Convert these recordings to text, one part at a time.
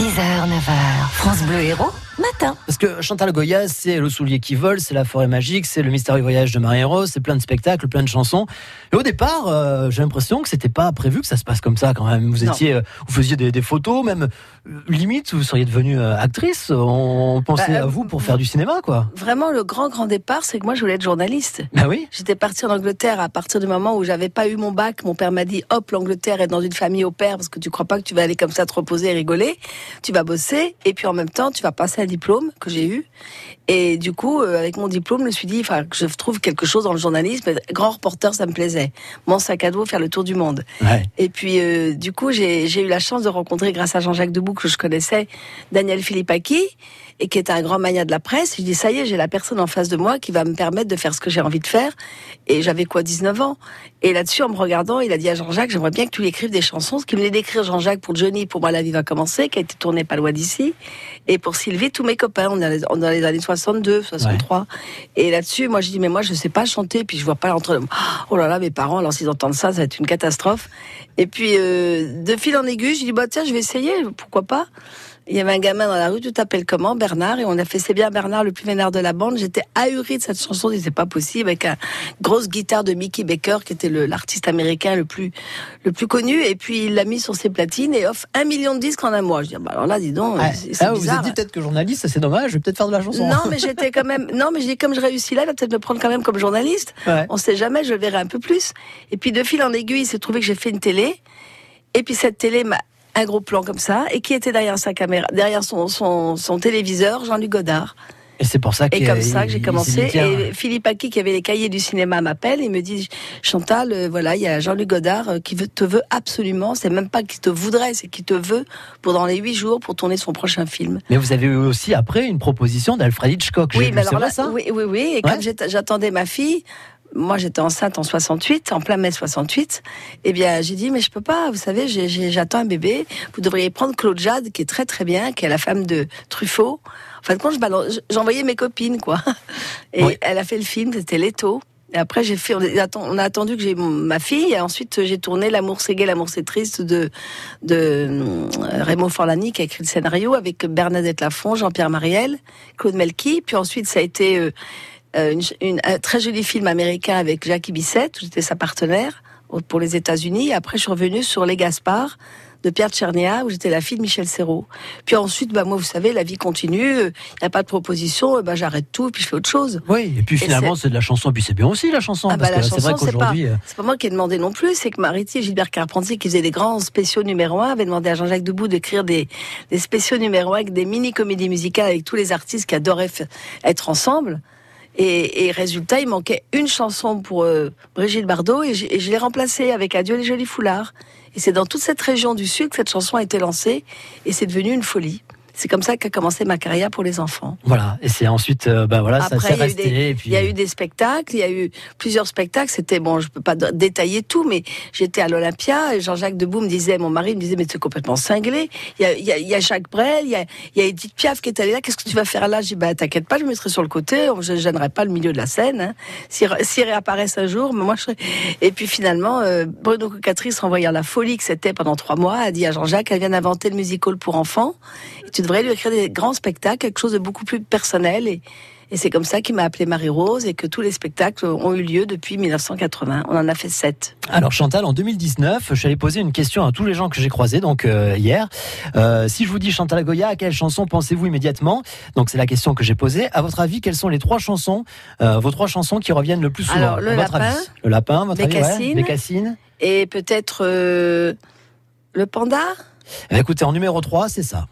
6h, 9h, France Bleu Héros, matin. Parce que Chantal Goya, c'est le soulier qui vole, c'est la forêt magique, c'est le mystérieux voyage de Marie-Rose, c'est plein de spectacles, plein de chansons. Et au départ, euh, j'ai l'impression que c'était pas prévu que ça se passe comme ça quand même. Vous étiez, euh, vous faisiez des, des photos, même euh, limite, vous seriez devenue actrice. On pensait Bah, à vous pour faire du cinéma, quoi. Vraiment, le grand, grand départ, c'est que moi, je voulais être journaliste. Bah oui. J'étais partie en Angleterre à partir du moment où j'avais pas eu mon bac. Mon père m'a dit, hop, l'Angleterre est dans une famille au père parce que tu crois pas que tu vas aller comme ça te reposer et rigoler. Tu vas bosser et puis en même temps, tu vas passer un diplôme que j'ai eu. Et du coup, euh, avec mon diplôme, je me suis dit, enfin, je trouve quelque chose dans le journalisme. Grand reporter, ça me plaisait. Mon sac à dos, faire le tour du monde. Ouais. Et puis, euh, du coup, j'ai eu la chance de rencontrer, grâce à Jean-Jacques Debout, que je connaissais, Daniel Philippaki, et qui était un grand mania de la presse. Je dis, ça y est, j'ai la personne en face de moi qui va me permettre de faire ce que j'ai envie de faire. Et j'avais quoi, 19 ans? Et là-dessus, en me regardant, il a dit à Jean-Jacques, j'aimerais bien que tu lui écrives des chansons. Ce qu'il venait d'écrire Jean-Jacques pour Johnny, pour moi, la vie va commencer, qui a été tournée pas loin d'ici. Et pour Sylvie, tous mes copains, on est dans les années 62, 63. Et là-dessus, moi, je dis, mais moi, je sais pas chanter, puis je vois pas entre Oh là là, mes parents, alors s'ils entendent ça, ça va être une catastrophe. Et puis, euh, de fil en aiguille, je dis, bah tiens, je vais essayer, pourquoi pas il y avait un gamin dans la rue, tu t'appelles comment Bernard Et on a fait C'est bien Bernard, le plus vénère de la bande. J'étais ahurie de cette chanson, c'est pas possible, avec une grosse guitare de Mickey Baker, qui était l'artiste américain le plus, le plus connu. Et puis il l'a mis sur ses platines et offre un million de disques en un mois. Je dis, bah alors là, dis donc, c'est Ah, vous vous bizarre. êtes dit peut-être que journaliste, c'est dommage, je vais peut-être faire de la chanson. Non, mais j'étais quand même. Non, mais j'ai comme je réussis là, il va peut-être me prendre quand même comme journaliste. Ouais. On sait jamais, je le verrai un peu plus. Et puis de fil en aiguille, il s'est trouvé que j'ai fait une télé. Et puis cette télé m'a un gros plan comme ça. Et qui était derrière sa caméra, derrière son, son, son téléviseur, Jean-Luc Godard. Et c'est pour ça que Et comme ça que j'ai commencé. Et Philippe Aki, qui avait les cahiers du cinéma, m'appelle et me dit Chantal, euh, voilà, il y a Jean-Luc Godard euh, qui veut, te veut absolument. C'est même pas qu'il te voudrait, c'est qu'il te veut pour dans les huit jours pour tourner son prochain film. Mais vous avez eu aussi après une proposition d'Alfred Hitchcock. Oui, mais alors là, ça oui, oui, oui. Et Ouais. quand j'attendais ma fille, moi j'étais enceinte en 68, en plein mai 68, eh bien j'ai dit, mais je peux pas, vous savez, j'attends un bébé, vous devriez prendre Claude Jade, qui est très très bien, qui est la femme de Truffaut. En quand je balance- j'envoyais mes copines, quoi. Et Oui. elle a fait le film, c'était Leto. Et après, j'ai fait, on a attendu que j'ai ma fille, et ensuite j'ai tourné L'amour c'est gai, l'amour c'est triste de, de euh, Raymond Forlani qui a écrit le scénario avec Bernadette Lafont, Jean-Pierre Mariel, Claude Melki. Puis ensuite, ça a été euh, euh, une, une- un très joli film américain avec Jackie Bissett, où j'étais sa partenaire pour les États-Unis. Après, je suis revenue sur Les Gaspard de Pierre Tchernia, où j'étais la fille de Michel Serrault. Puis ensuite, bah, moi, vous savez, la vie continue, il n'y a pas de proposition, euh, bah, j'arrête tout, puis je fais autre chose. Oui, et puis finalement, c'est de la chanson, puis c'est bien aussi la chanson. Ah bah, parce la que c'est vrai chanson, c'est pas, euh, moi qui ai demandé non plus, c'est que Mariti et Gilbert Carpentier, qui faisaient des grands spéciaux numéro un, avaient demandé à Jean-Jacques Debout d'écrire des, des spéciaux numéro un avec des mini-comédies musicales avec tous les artistes qui adoraient être ensemble. Et, et résultat, il manquait une chanson pour euh, Brigitte Bardot et, et je l'ai remplacée avec Adieu les jolis foulards. Et c'est dans toute cette région du Sud que cette chanson a été lancée et c'est devenu une folie. C'est comme ça qu'a commencé ma carrière pour les enfants. Voilà, et c'est ensuite, euh, bah voilà, ça s'est il y, resté. puis... il y a eu des spectacles, il y a eu plusieurs spectacles. C'était bon, je peux pas détailler tout, mais j'étais à l'Olympia. et Jean-Jacques Debout me disait, mon mari me disait, mais tu es complètement cinglé. Il y a, il y a, il y a Jacques Brel, il y a, y a Edith Piaf qui est allée là. Qu'est-ce que tu vas faire là? J'ai dit, bah t'inquiète pas, je me mettrai sur le côté. Je ne gênerai pas le milieu de la scène. Hein. S'ils s'ils réapparaissent un jour, mais moi je serai... Et puis finalement, euh, Bruno Cocatrice, en voyant la folie que c'était pendant trois mois, a dit à Jean-Jacques, elle vient d'inventer le musical pour enfants. Et tu devrais lui écrire des grands spectacles, quelque chose de beaucoup plus personnel. Et, et c'est comme ça qu'il m'a appelé Marie-Rose et que tous les spectacles ont eu lieu depuis 1980. On en a fait sept. Alors Chantal, en 2019, je suis allé poser une question à tous les gens que j'ai croisés donc euh, hier. Euh, si je vous dis Chantal Goya, à quelle chanson pensez-vous immédiatement? Donc c'est la question que j'ai posée. À votre avis, quelles sont les trois chansons, euh, vos trois chansons qui reviennent le plus souvent? Alors, le votre lapin, avis Le lapin, votre avis, ouais Bécassine. Bécassine. Et peut-être le panda? Eh bien, écoutez, en numéro 3, c'est ça.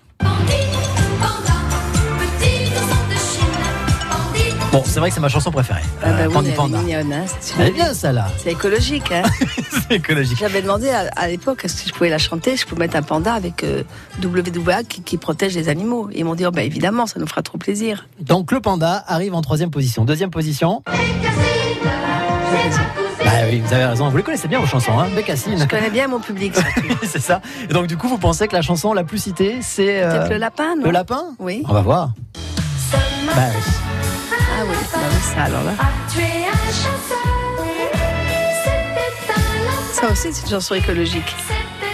Bon, c'est vrai que c'est ma chanson préférée. Ah bah Euh, oui, Panda. mignonne, hein, c'est Elle est une- bien celle-là. C'est écologique. Hein c'est écologique. J'avais demandé à, à l'époque si je pouvais la chanter, je pouvais mettre un panda avec euh, WWA qui, qui protège les animaux. Et ils m'ont dit, oh, bah, évidemment, ça nous fera trop plaisir. Donc le panda arrive en troisième position. Deuxième position. Bah oui, vous avez raison. Vous les connaissez bien vos chansons, hein Bécassine. Je connais bien mon public, surtout. c'est ça. Et donc du coup, vous pensez que la chanson la plus citée, c'est euh, Peut-être le lapin, non? le lapin? Oui. On va voir. Bah oui. Ah oui, bah oui, ça alors là. Ça aussi, c'est une chanson écologique.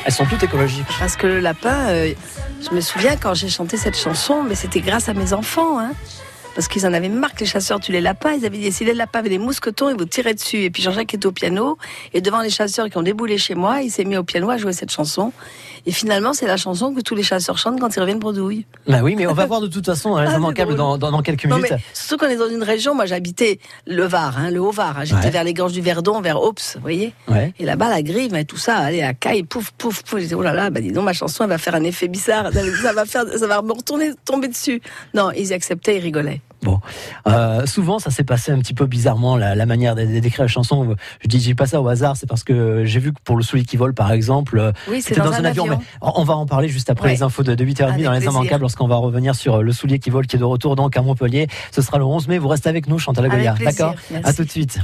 Elles sont toutes écologiques. Parce que le lapin, euh, je me souviens quand j'ai chanté cette chanson, mais c'était grâce à mes enfants. Hein. Parce qu'ils en avaient marre que les chasseurs tuent les lapins. Ils avaient si les lapins avaient des mousquetons, ils vous tiraient dessus. Et puis Jean-Jacques était au piano. Et devant les chasseurs qui ont déboulé chez moi, il s'est mis au piano à jouer cette chanson. Et finalement, c'est la chanson que tous les chasseurs chantent quand ils reviennent bredouille. Bah oui, mais on va voir de toute façon les Ah, dans, dans, dans quelques Non, minutes. mais surtout qu'on est dans une région, moi j'habitais le Var, hein, le Haut-Var. hein. J'étais Ouais. vers les gorges du Verdon, vers Ops, vous voyez Ouais. Et là-bas, la grive et tout ça, allez, à caille, pouf, pouf, pouf. J'étais, oh là là, bah dis donc, ma chanson, elle va faire un effet bizarre. Ça va, faire, ça va me retourner, tomber dessus. Non, ils acceptaient, ils rigolaient. Bon, Euh, souvent ça s'est passé un petit peu bizarrement la, la manière d'é- d'écrire la chanson. Je dis, je dis pas ça au hasard, c'est parce que j'ai vu que pour le soulier qui vole, par exemple, euh, Oui, c'était dans, un avion. mais on va en parler juste après Ouais. les infos de, de 8h30 Avec dans les plaisir. immanquables lorsqu'on va revenir sur euh, le soulier qui vole qui est de retour donc à Montpellier. Ce sera le 11 mai. Vous restez avec nous, Chantal Goya. D'accord? À tout de suite.